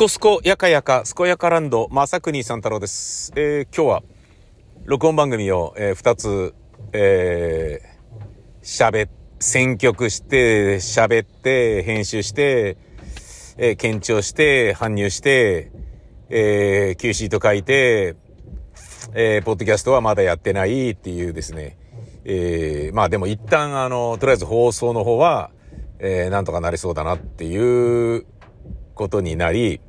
コスコやかやか、すこやかランド、まさくにさん太郎です。えー、今日は、録音番組を、えー、二つ、えー、喋、選曲して、喋って、編集して、えー、検証して、搬入して、えー、Q シート書いて、えー、ポッドキャストはまだやってないっていうですね。えー、まあでも一旦あの、とりあえず放送の方は、えー、なんとかなりそうだなっていうことになり、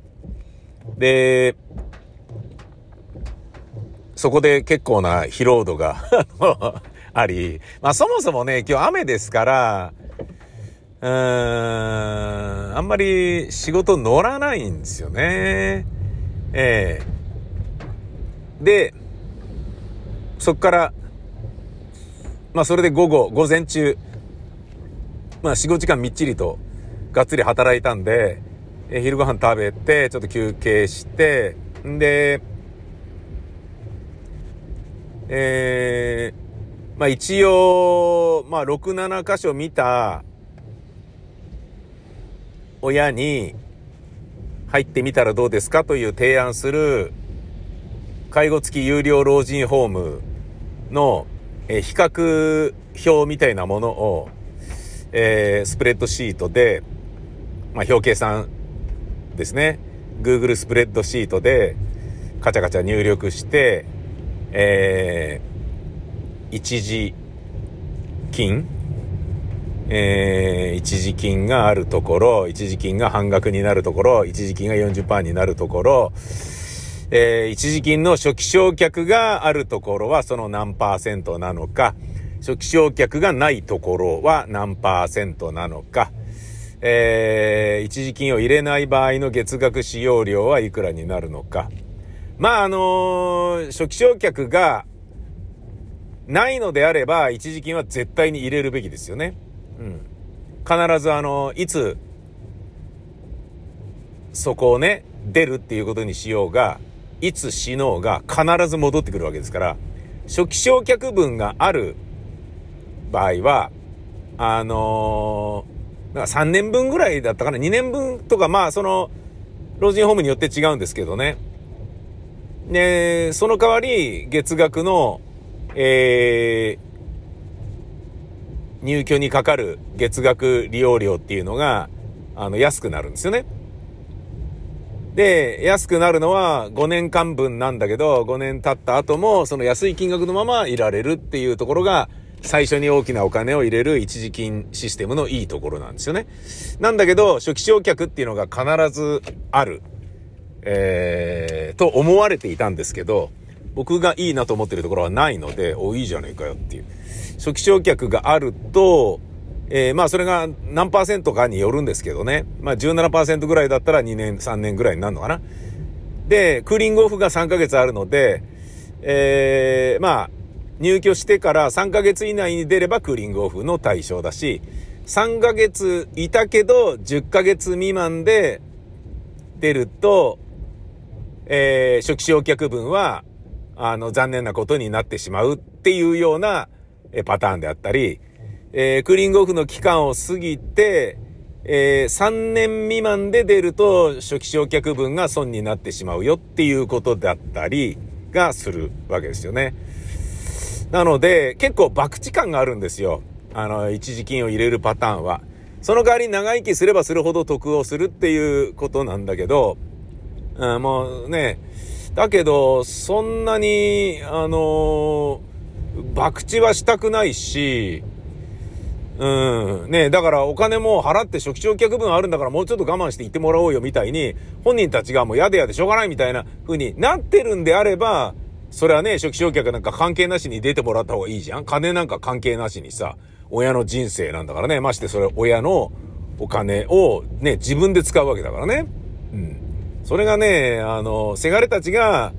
で、そこで結構な疲労度が あり、まあそもそもね、今日雨ですから、うーん、あんまり仕事乗らないんですよね。ええで、そっから、まあそれで午後、午前中、まあ4、5時間みっちりとがっつり働いたんで、え昼ご飯食べて、ちょっと休憩して、んで、えー、まあ一応、まあ6、7箇所見た親に入ってみたらどうですかという提案する介護付き有料老人ホームの、え比較表みたいなものを、えースプレッドシートで、まあ、表計算ですね。Google スプレッドシートでカチャカチャ入力して、えー一時金えー一時金があるところ、一時金が半額になるところ、一時金が40%になるところ、えー一時金の初期償却があるところはその何パーセントなのか、初期償却がないところは何パーセントなのか、えー一時金を入れない場合の月額使用料はいくらになるのか。まあ、あのー初期償却がないのであれば、一時金は絶対に入れるべきですよね。うん。必ずあの、いつ、そこをね、出るっていうことにしようが、いつ死のうが必ず戻ってくるわけですから、初期償却分がある場合は、あのーなんか3年分ぐらいだったかな ?2 年分とか、まあ、その、老人ホームによって違うんですけどね。で、その代わり、月額の、えー、入居にかかる月額利用料っていうのが、あの、安くなるんですよね。で、安くなるのは5年間分なんだけど、5年経った後も、その安い金額のままいられるっていうところが、最初に大きなお金を入れる一時金システムのいいところなんですよね。なんだけど、初期償却っていうのが必ずある。えー、と思われていたんですけど、僕がいいなと思ってるところはないので、お、いいじゃねえかよっていう。初期償却があると、えー、まあそれが何パーセントかによるんですけどね。まあ17%ぐらいだったら2年、3年ぐらいになるのかな。で、クーリングオフが3ヶ月あるので、えー、まあ、入居してから3ヶ月以内に出ればクーリングオフの対象だし、3ヶ月いたけど10ヶ月未満で出ると、えー、初期償却分は、あの、残念なことになってしまうっていうようなえパターンであったり、えークーリングオフの期間を過ぎて、えー3年未満で出ると初期償却分が損になってしまうよっていうことだったりがするわけですよね。なので、結構博打感があるんですよ。あの、一時金を入れるパターンは。その代わり長生きすればするほど得をするっていうことなんだけど、うん、もうね、だけど、そんなに、あの博打はしたくないし、うん。ねだからお金も払って初期償却分あるんだからもうちょっと我慢して行ってもらおうよみたいに、本人たちがもうやでやでしょうがないみたいな風になってるんであれば、それはね、初期償却なんか関係なしに出てもらった方がいいじゃん金なんか関係なしにさ、親の人生なんだからね。ましてそれ親のお金をね、自分で使うわけだからね。うん。それがね、あの、せがれたちが、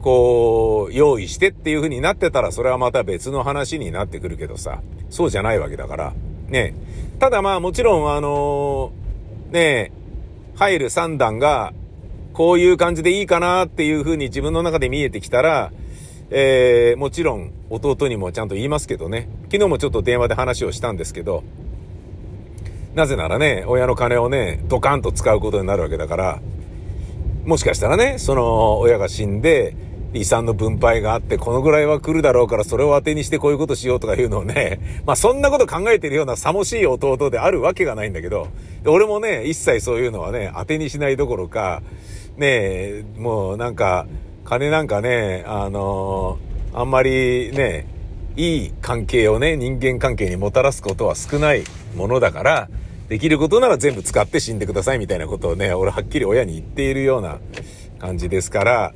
こう、用意してっていう風になってたら、それはまた別の話になってくるけどさ、そうじゃないわけだから。ね。ただまあもちろん、あのね、入る三段が、こういう感じでいいかなっていう風に自分の中で見えてきたら、えー、もちろん弟にもちゃんと言いますけどね。昨日もちょっと電話で話をしたんですけど、なぜならね、親の金をね、ドカンと使うことになるわけだから、もしかしたらね、その親が死んで、遺産の分配があって、このぐらいは来るだろうから、それを当てにしてこういうことしようとかいうのをね、まあそんなこと考えてるようなさもしい弟であるわけがないんだけど、俺もね、一切そういうのはね、当てにしないどころか、ねえもうなんか、金なんかね、あのー、あんまりね、いい関係をね、人間関係にもたらすことは少ないものだから、できることなら全部使って死んでくださいみたいなことをね、俺はっきり親に言っているような感じですから、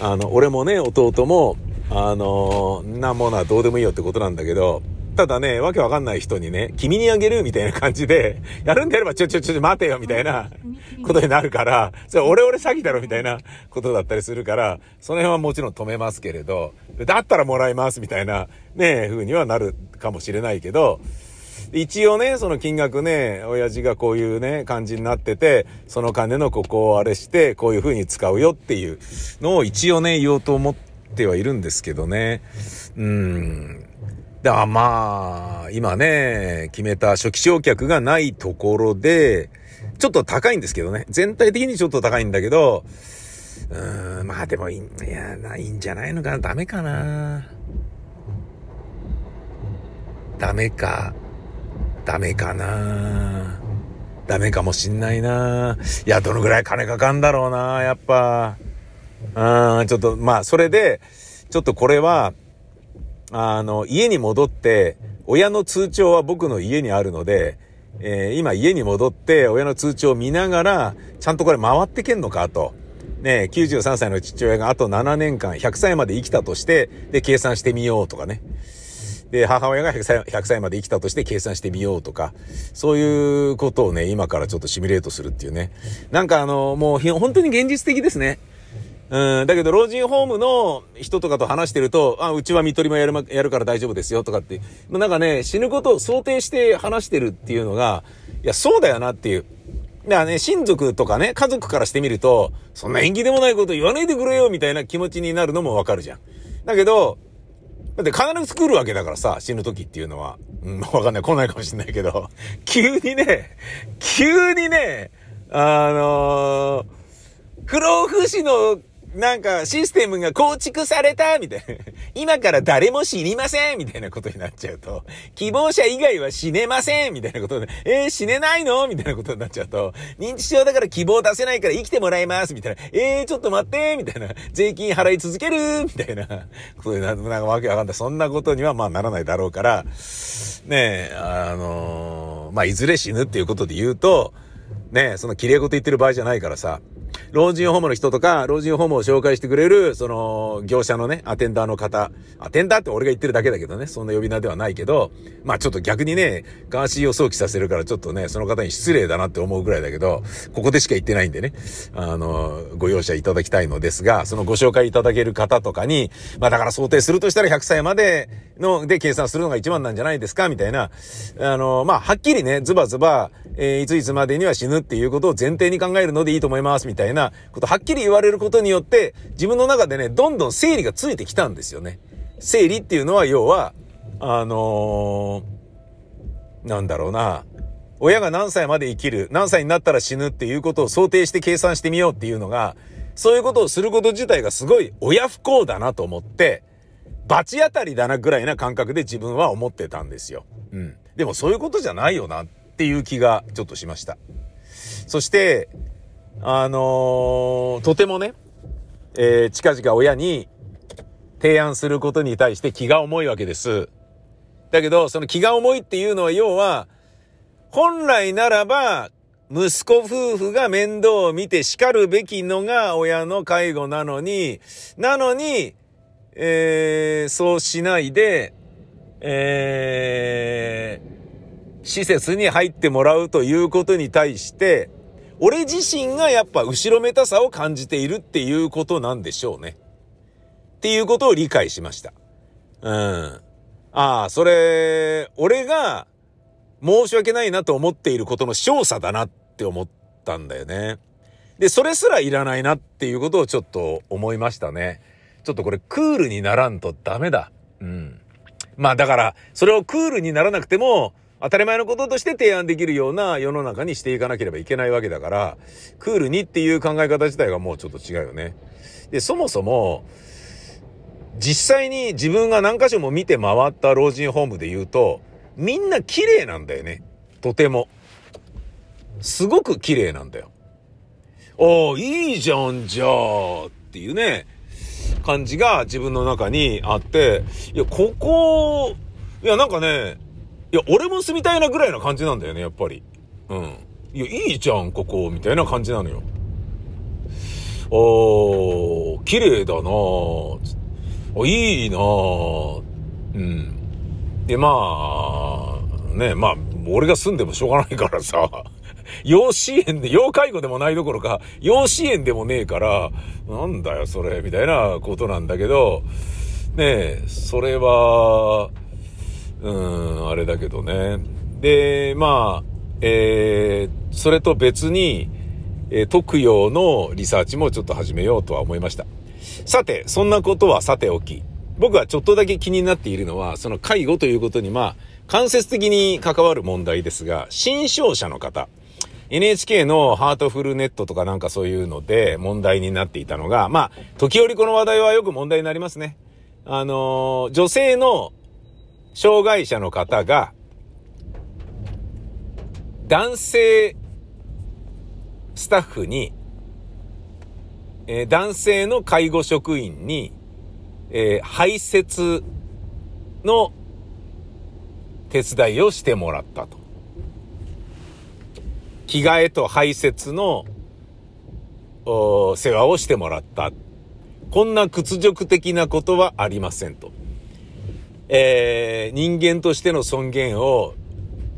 あの、俺もね、弟も、あの、なものはどうでもいいよってことなんだけど、ただね、わけわかんない人にね、君にあげるみたいな感じで、やるんであればちょちょちょ待てよみたいなことになるから、それ俺俺詐欺だろみたいなことだったりするから、その辺はもちろん止めますけれど、だったらもらいますみたいなね、風にはなるかもしれないけど、一応ね、その金額ね、親父がこういうね、感じになってて、その金のここをあれして、こういう風に使うよっていうのを一応ね、言おうと思ってはいるんですけどね。うん。だまあ、今ね、決めた初期償却がないところで、ちょっと高いんですけどね。全体的にちょっと高いんだけど、うーん、まあでもいい、いや、ないんじゃないのかな。ダメかな。ダメか。ダメかなダメかもしんないないや、どのぐらい金かかんだろうなやっぱ。うん、ちょっと、まあ、それで、ちょっとこれは、あの、家に戻って、親の通帳は僕の家にあるので、えー、今家に戻って親の通帳を見ながら、ちゃんとこれ回ってけんのかと。ね、93歳の父親があと7年間、100歳まで生きたとして、で、計算してみようとかね。で、母親が100歳 ,100 歳まで生きたとして計算してみようとか、そういうことをね、今からちょっとシミュレートするっていうね。なんかあの、もう本当に現実的ですね。うん、だけど老人ホームの人とかと話してると、あ、うちは見取りもやる、まやるから大丈夫ですよとかって、なんかね、死ぬことを想定して話してるっていうのが、いや、そうだよなっていう。だからね、親族とかね、家族からしてみると、そんな縁起でもないこと言わないでくれよみたいな気持ちになるのもわかるじゃん。だけど、だって必ず作るわけだからさ、死ぬ時っていうのは。うん、わかんない。来ないかもしんないけど、急にね、急にね、あのー、不老不死のなんかシステムが構築されたみたいな。今から誰も死にませんみたいなことになっちゃうと、希望者以外は死ねませんみたいなことで、えー、死ねないのみたいなことになっちゃうと、認知症だから希望出せないから生きてもらいますみたいな。えー、ちょっと待ってみたいな。税金払い続けるみたいなことでな、なんかわけわかんない。そんなことにはまあならないだろうから、ねえ、あのー、まあいずれ死ぬっていうことで言うと、ねえ、その綺麗事言ってる場合じゃないからさ、老人ホームの人とか、老人ホームを紹介してくれる、その、業者のね、アテンダーの方。アテンダーって俺が言ってるだけだけどね、そんな呼び名ではないけど、まあちょっと逆にね、ガーシーを想起させるからちょっとね、その方に失礼だなって思うぐらいだけど、ここでしか言ってないんでね、あの、ご容赦いただきたいのですが、そのご紹介いただける方とかに、まあだから想定するとしたら100歳までの、で計算するのが一番なんじゃないですか、みたいな、あの、まあはっきりね、ズバズバ、えー、いついつまでには死ぬっていうことを前提に考えるのでいいと思います、みたいなことはっきり言われることによって、自分の中でね、どんどん整理がついてきたんですよね。整理っていうのは、要は、あのー、なんだろうな、親が何歳まで生きる、何歳になったら死ぬっていうことを想定して計算してみようっていうのが、そういうことをすること自体がすごい親不幸だなと思って、罰当たりだなぐらいな感覚で自分は思ってたんですよ。うん。でもそういうことじゃないよなっていう気がちょっとしました。そして、あのー、とてもね、えー、近々親に提案することに対して気が重いわけです。だけど、その気が重いっていうのは要は、本来ならば、息子夫婦が面倒を見て叱るべきのが親の介護なのに、なのに、えー、そうしないで、えー、施設に入ってもらうということに対して、俺自身がやっぱ後ろめたさを感じているっていうことなんでしょうね。っていうことを理解しました。うん。ああ、それ、俺が申し訳ないなと思っていることの少佐だなって思ったんだよね。で、それすらいらないなっていうことをちょっと思いましたね。ちょっとこれクールにならんとダメだ。うん。まあだから、それをクールにならなくても、当たり前のこととして提案できるような世の中にしていかなければいけないわけだから、クールにっていう考え方自体がもうちょっと違うよね。で、そもそも、実際に自分が何箇所も見て回った老人ホームで言うと、みんな綺麗なんだよね。とても。すごく綺麗なんだよ。おー、いいじゃん、じゃあ、っていうね、感じが自分の中にあって、いや、ここ、いや、なんかね、いや、俺も住みたいなぐらいな感じなんだよね、やっぱり。うん。いや、いいじゃん、ここ、みたいな感じなのよ。おー、綺麗だなぁ。いいなぁ。うん。で、まあ、ね、まあ、俺が住んでもしょうがないからさ、養子園で、要介護でもないどころか、養子園でもねえから、なんだよ、それ、みたいなことなんだけど、ねえ、それは、うん、あれだけどね。で、まあ、えー、それと別に、えー、特養のリサーチもちょっと始めようとは思いました。さて、そんなことはさておき、僕はちょっとだけ気になっているのは、その介護ということに、まあ、間接的に関わる問題ですが、新商社の方、NHK のハートフルネットとかなんかそういうので問題になっていたのが、まあ、時折この話題はよく問題になりますね。あのー、女性の障害者の方が、男性スタッフに、えー、男性の介護職員に、えー、排泄の手伝いをしてもらったと。着替えと排泄の世話をしてもらった。こんな屈辱的なことはありませんと。えー、人間としての尊厳を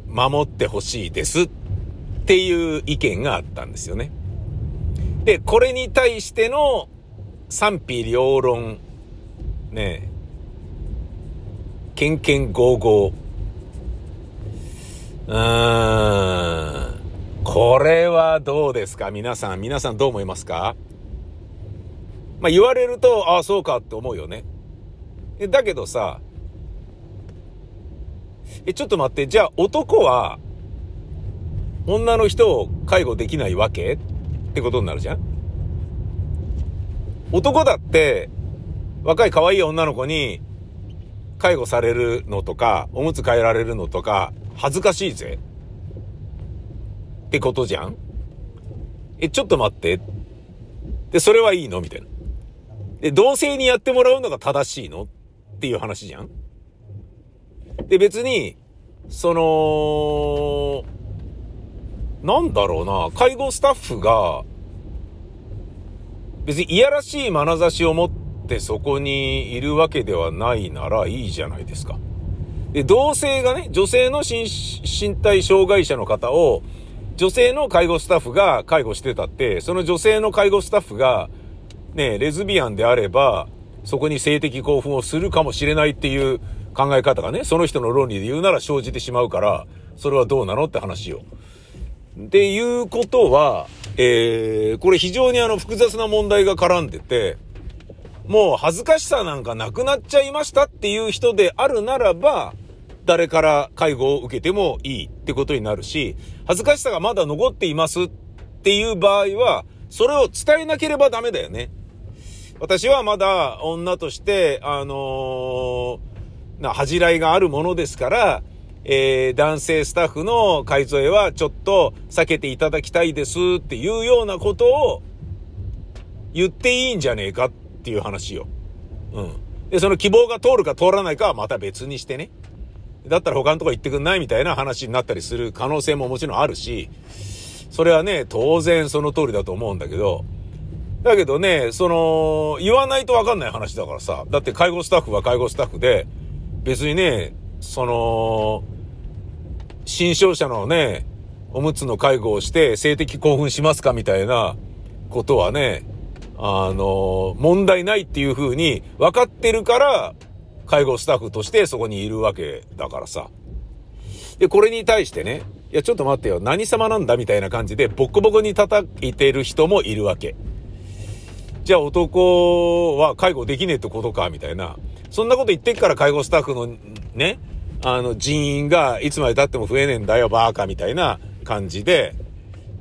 守ってほしいですっていう意見があったんですよね。で、これに対しての賛否両論、ねえ、けんけんごうごう。うーん。これはどうですか？皆さん、皆さんどう思いますか？まあ言われると、ああ、そうかって思うよね。だけどさ、え、ちょっと待って、じゃあ男は、女の人を介護できないわけ？ってことになるじゃん？男だって、若い可愛い女の子に介護されるのとか、おむつ替えられるのとか、恥ずかしいぜ。ってことじゃん？え、ちょっと待って。で、それはいいの？みたいな。で、同性にやってもらうのが正しいの？っていう話じゃん？で、別に、その、なんだろうな、介護スタッフが、別にいやらしい眼差しを持ってそこにいるわけではないならいいじゃないですか。で、同性がね、女性の身体障害者の方を女性の介護スタッフが介護してたって、その女性の介護スタッフが、ね、レズビアンであれば、そこに性的興奮をするかもしれないっていう考え方がね、その人の論理で言うなら生じてしまうから、それはどうなのって話よ。っていうことは、えー、これ非常にあの複雑な問題が絡んでて、もう恥ずかしさなんかなくなっちゃいましたっていう人であるならば、誰から介護を受けてもいいってことになるし、恥ずかしさがまだ残っていますっていう場合は、それを伝えなければダメだよね。私はまだ女として、あのー、な、恥じらいがあるものですから、えー、男性スタッフの改造はちょっと避けていただきたいですっていうようなことを言っていいんじゃねえかっていう話よ。うん。で、その希望が通るか通らないかはまた別にしてね。だったら他のとこ行ってくんないみたいな話になったりする可能性ももちろんあるし、それはね、当然その通りだと思うんだけど、だけどね、その、言わないとわかんない話だからさ、だって介護スタッフは介護スタッフで、別にね、その、新商者のね、おむつの介護をして性的興奮しますかみたいなことはね、あの、問題ないっていう風に分かってるから、介護スタッフとしてそこにいるわけだからさ。で、これに対してね、いや、ちょっと待ってよ、何様なんだみたいな感じで、ボコボコに叩いてる人もいるわけ。じゃあ男は介護できねえってことかみたいな。そんなこと言ってっから介護スタッフのね、あの、人員がいつまで経っても増えねえんだよ、バーカみたいな感じで、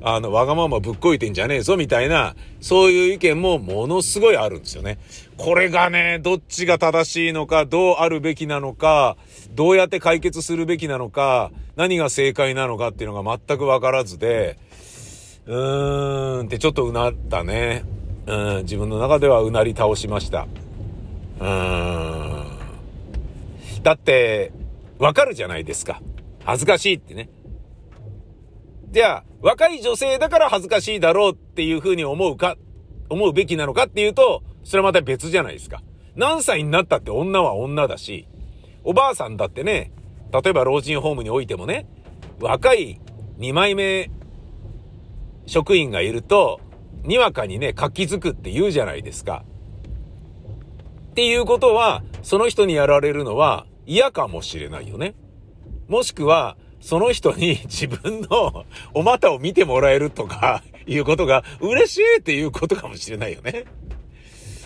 あの、わがままぶっこいてんじゃねえぞ、みたいな、そういう意見もものすごいあるんですよね。これがね、どっちが正しいのか、どうあるべきなのか、どうやって解決するべきなのか、何が正解なのかっていうのが全くわからずで、うーんってちょっとうなったね。うん、自分の中ではうなり倒しました。うーん。だって、わかるじゃないですか。恥ずかしいってね。じゃあ、若い女性だから恥ずかしいだろうっていうふうに思うか、思うべきなのかっていうと、それはまた別じゃないですか。何歳になったって女は女だし、おばあさんだってね、例えば老人ホームにおいてもね、若い2枚目職員がいると、にわかにね、活気づくって言うじゃないですか。っていうことは、その人にやられるのは嫌かもしれないよね。もしくは、その人に 自分の お股を見てもらえるとか いうことが嬉しいっていうことかもしれないよね。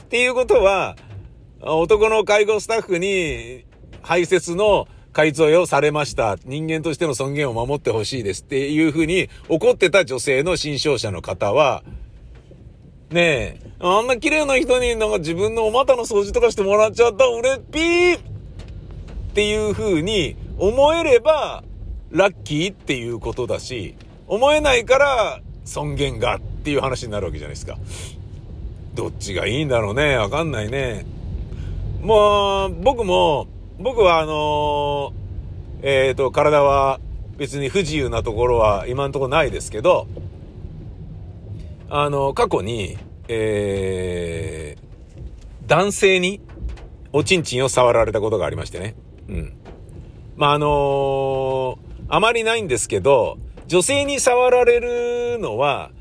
っていうことは、男の介護スタッフに排泄の改造をされました。人間としての尊厳を守ってほしいですっていうふうに怒ってた女性の新商者の方は、ねえ、あんな綺麗な人になんか自分のお股の掃除とかしてもらっちゃった、俺ピーっていう風に思えれば、ラッキーっていうことだし、思えないから尊厳がっていう話になるわけじゃないですか。どっちがいいんだろうね。わかんないね。もう、僕も、僕はあのー、えっ、ー、と、体は別に不自由なところは今んとこないですけど、あの、過去に、えー、男性におちんちんを触られたことがありましてね。うん。まあ、あのー、あまりないんですけど、女性に触られるのは、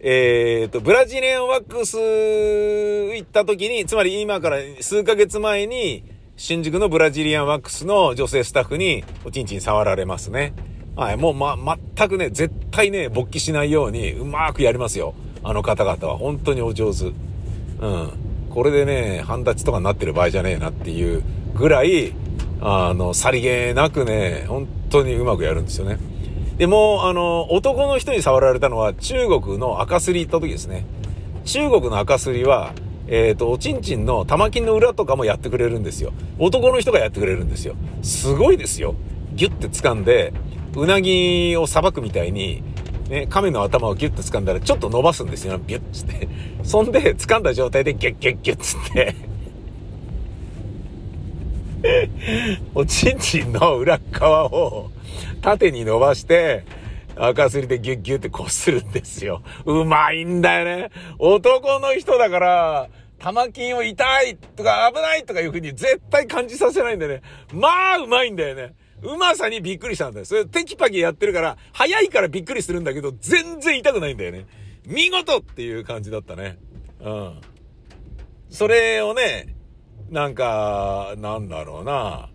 えっ、ー、と、ブラジリアンワックス行った時に、つまり今から数ヶ月前に、新宿のブラジリアンワックスの女性スタッフにおちんちん触られますね。はい、もうま、全くね、絶対ね、勃起しないようにうまくやりますよ。あの方々は本当にお上手。うん。これでね、半立ちとかになってる場合じゃねえなっていうぐらい、あの、さりげなくね、本当にうまくやるんですよね。でも、あの、男の人に触られたのは中国の赤すり行った時ですね。中国の赤すりは、えっ、ー、と、おちんちんの玉金の裏とかもやってくれるんですよ。男の人がやってくれるんですよ。すごいですよ。ギュッて掴んで、うなぎをさばくみたいに、ね、亀の頭をギュッと掴んだらちょっと伸ばすんですよ。ビュッつって。そんで、掴んだ状態でギュッギュッギュッつって。おちんちんの裏側を縦に伸ばして、赤すりでギュッギュッってこするんですよ。うまいんだよね。男の人だから、玉金を痛いとか危ないとかいう風に絶対感じさせないんだよね。まあ、うまいんだよね。うまさにびっくりしたんだよ。それテキパキやってるから、早いからびっくりするんだけど、全然痛くないんだよね。見事っていう感じだったね。うん。それをね、なんか、なんだろうな。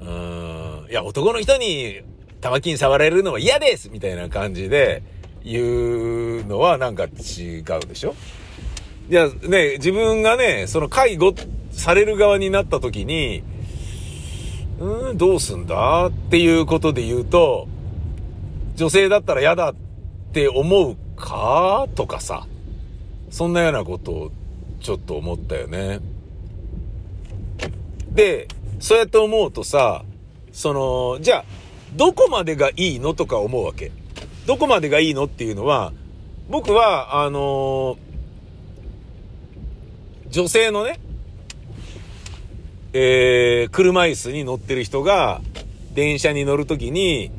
うーん。いや、男の人に玉金触られるのは嫌ですみたいな感じで言うのはなんか違うでしょ？いや、ね、自分がね、その介護される側になった時に、うん、どうすんだっていうことで言うと、女性だったら嫌だって思うかとかさ、そんなようなことをちょっと思ったよね。で、そうやって思うとさ、その、じゃあ、どこまでがいいのとか思うわけ。どこまでがいいのっていうのは、僕は、あの女性のね、えー、車椅子に乗ってる人が、電車に乗るときに、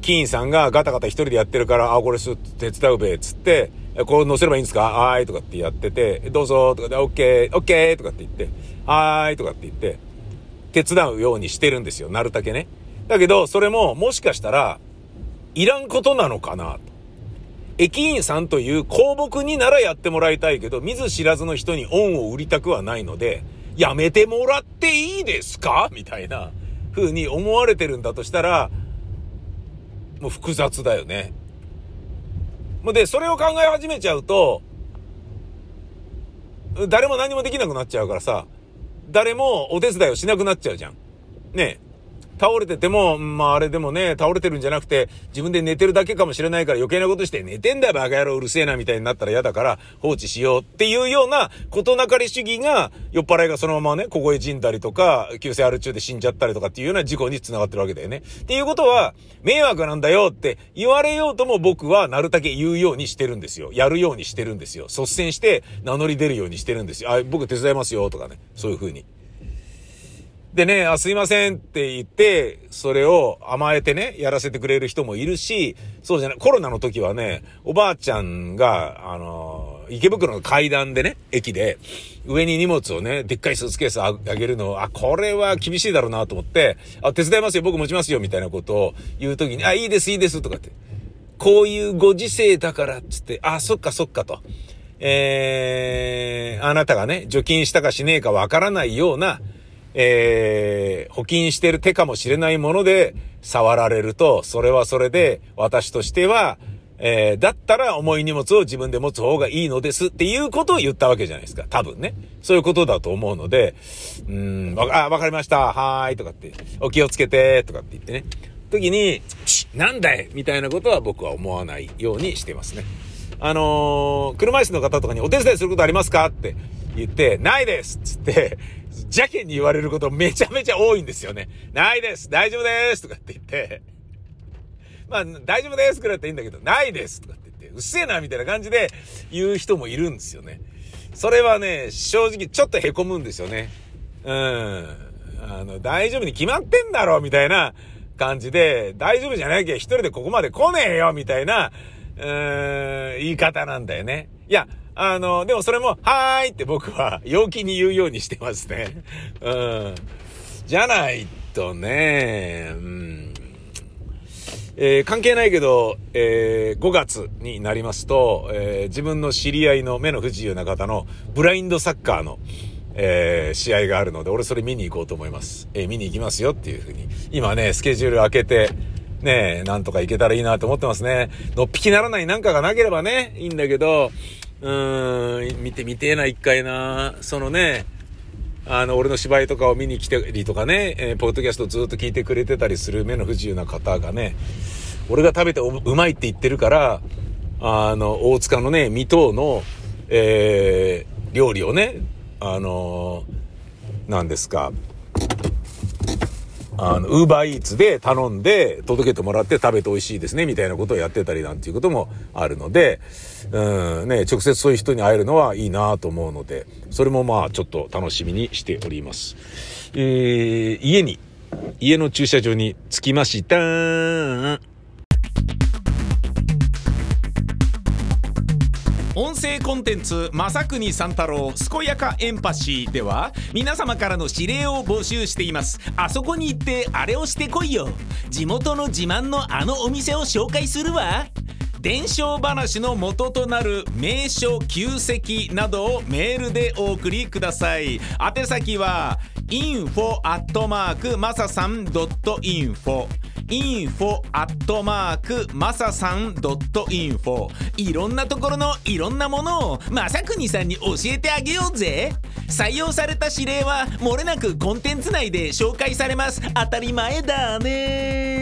議員さんがガタガタ一人でやってるから、あ、これちょっと手伝うべ、つって、これ乗せればいいんですか？はーい、とかってやってて、どうぞ、とかで、オッケー、オッケー、とかって言って、はーい、とかって言って、手伝うようにしてるんですよ、なるだけね。だけど、それも、もしかしたら、いらんことなのかな、と。駅員さんという公僕にならやってもらいたいけど、見ず知らずの人に恩を売りたくはないので、やめてもらっていいですか？みたいな風に思われてるんだとしたら、もう複雑だよね。で、それを考え始めちゃうと、誰も何もできなくなっちゃうからさ、誰もお手伝いをしなくなっちゃうじゃん。ね倒れてても、まああれでもね、倒れてるんじゃなくて、自分で寝てるだけかもしれないから余計なことして、寝てんだよバカ野郎うるせえなみたいになったら嫌だから放置しようっていうような事なかれ主義が、酔っ払いがそのままね、ここへ死んだりとか、急性アル中で死んじゃったりとかっていうような事故に繋がってるわけだよね。っていうことは、迷惑なんだよって言われようとも僕はなるだけ言うようにしてるんですよ。やるようにしてるんですよ。率先して名乗り出るようにしてるんですよ。あ、僕手伝いますよとかね。そういう風に。でね、あ、すいませんって言って、それを甘えてね、やらせてくれる人もいるし、そうじゃない、コロナの時はね、おばあちゃんが、あの、池袋の階段でね、駅で、上に荷物をね、でっかいスーツケースあげるの、あ、これは厳しいだろうなと思って、あ、手伝いますよ、僕持ちますよ、みたいなことを言う時に、あ、いいです、いいです、とかって。こういうご時世だから、つって、あ、そっかそっかと。えー、あなたがね、除菌したかしねえかわからないような、えー、補菌してる手かもしれないもので触られると、それはそれで私としては、えー、だったら重い荷物を自分で持つ方がいいのですっていうことを言ったわけじゃないですか。多分ね。そういうことだと思うので、うん、あ、わかりました。はーい。とかって、お気をつけて、とかって言ってね。時に、なんだいみたいなことは僕は思わないようにしてますね。あのー、車椅子の方とかにお手伝いすることありますか？って言って、ないですっつって、邪気に言われることめちゃめちゃ多いんですよね。ないです大丈夫ですとかって言って、まあ、大丈夫ですくらいだっていいんだけど、ないですとかって言って、うっせえなみたいな感じで言う人もいるんですよね。それはね、正直ちょっと凹むんですよね。うん。あの、大丈夫に決まってんだろみたいな感じで、大丈夫じゃなきゃ一人でここまで来ねえよみたいな、うーん、言い方なんだよね。いや、あの、でもそれも、はーいって僕は陽気に言うようにしてますね。うん。じゃないとね、うん。えー、関係ないけど、えー、5月になりますと、えー、自分の知り合いの目の不自由な方のブラインドサッカーの、え、試合があるので、俺それ見に行こうと思います。え、見に行きますよっていうふうに。今ね、スケジュール開けて、ね、なんとか行けたらいいなと思ってますね。のっぴきならないなんかがなければね、いいんだけど、うーん、見てみてえな、一回な。そのね、あの、俺の芝居とかを見に来たりとかね、えー、ポッドキャストずっと聞いてくれてたりする目の不自由な方がね、俺が食べてうまいって言ってるから、あの、大塚のね、水戸の、えー、料理をね、あのー、なんですか、あの、ウーバーイーツで頼んで届けてもらって食べて美味しいですね、みたいなことをやってたりなんていうこともあるので、うん、ね、直接そういう人に会えるのはいいなと思うので、それもまあちょっと楽しみにしております。えー、家に、家の駐車場に着きました。音声コンテンツ「正国三太郎健やかエンパシー」では皆様からの指令を募集しています。あそこに行ってあれをしてこいよ。地元の自慢のあのお店を紹介するわ。伝承話の元となる名所旧跡などをメールでお送りください。宛先は info アットマークマサさん .info info アットマークまささん .info いろんなところのいろんなものをまさくにさんに教えてあげようぜ。採用された指令はもれなくコンテンツ内で紹介されます。当たり前だね。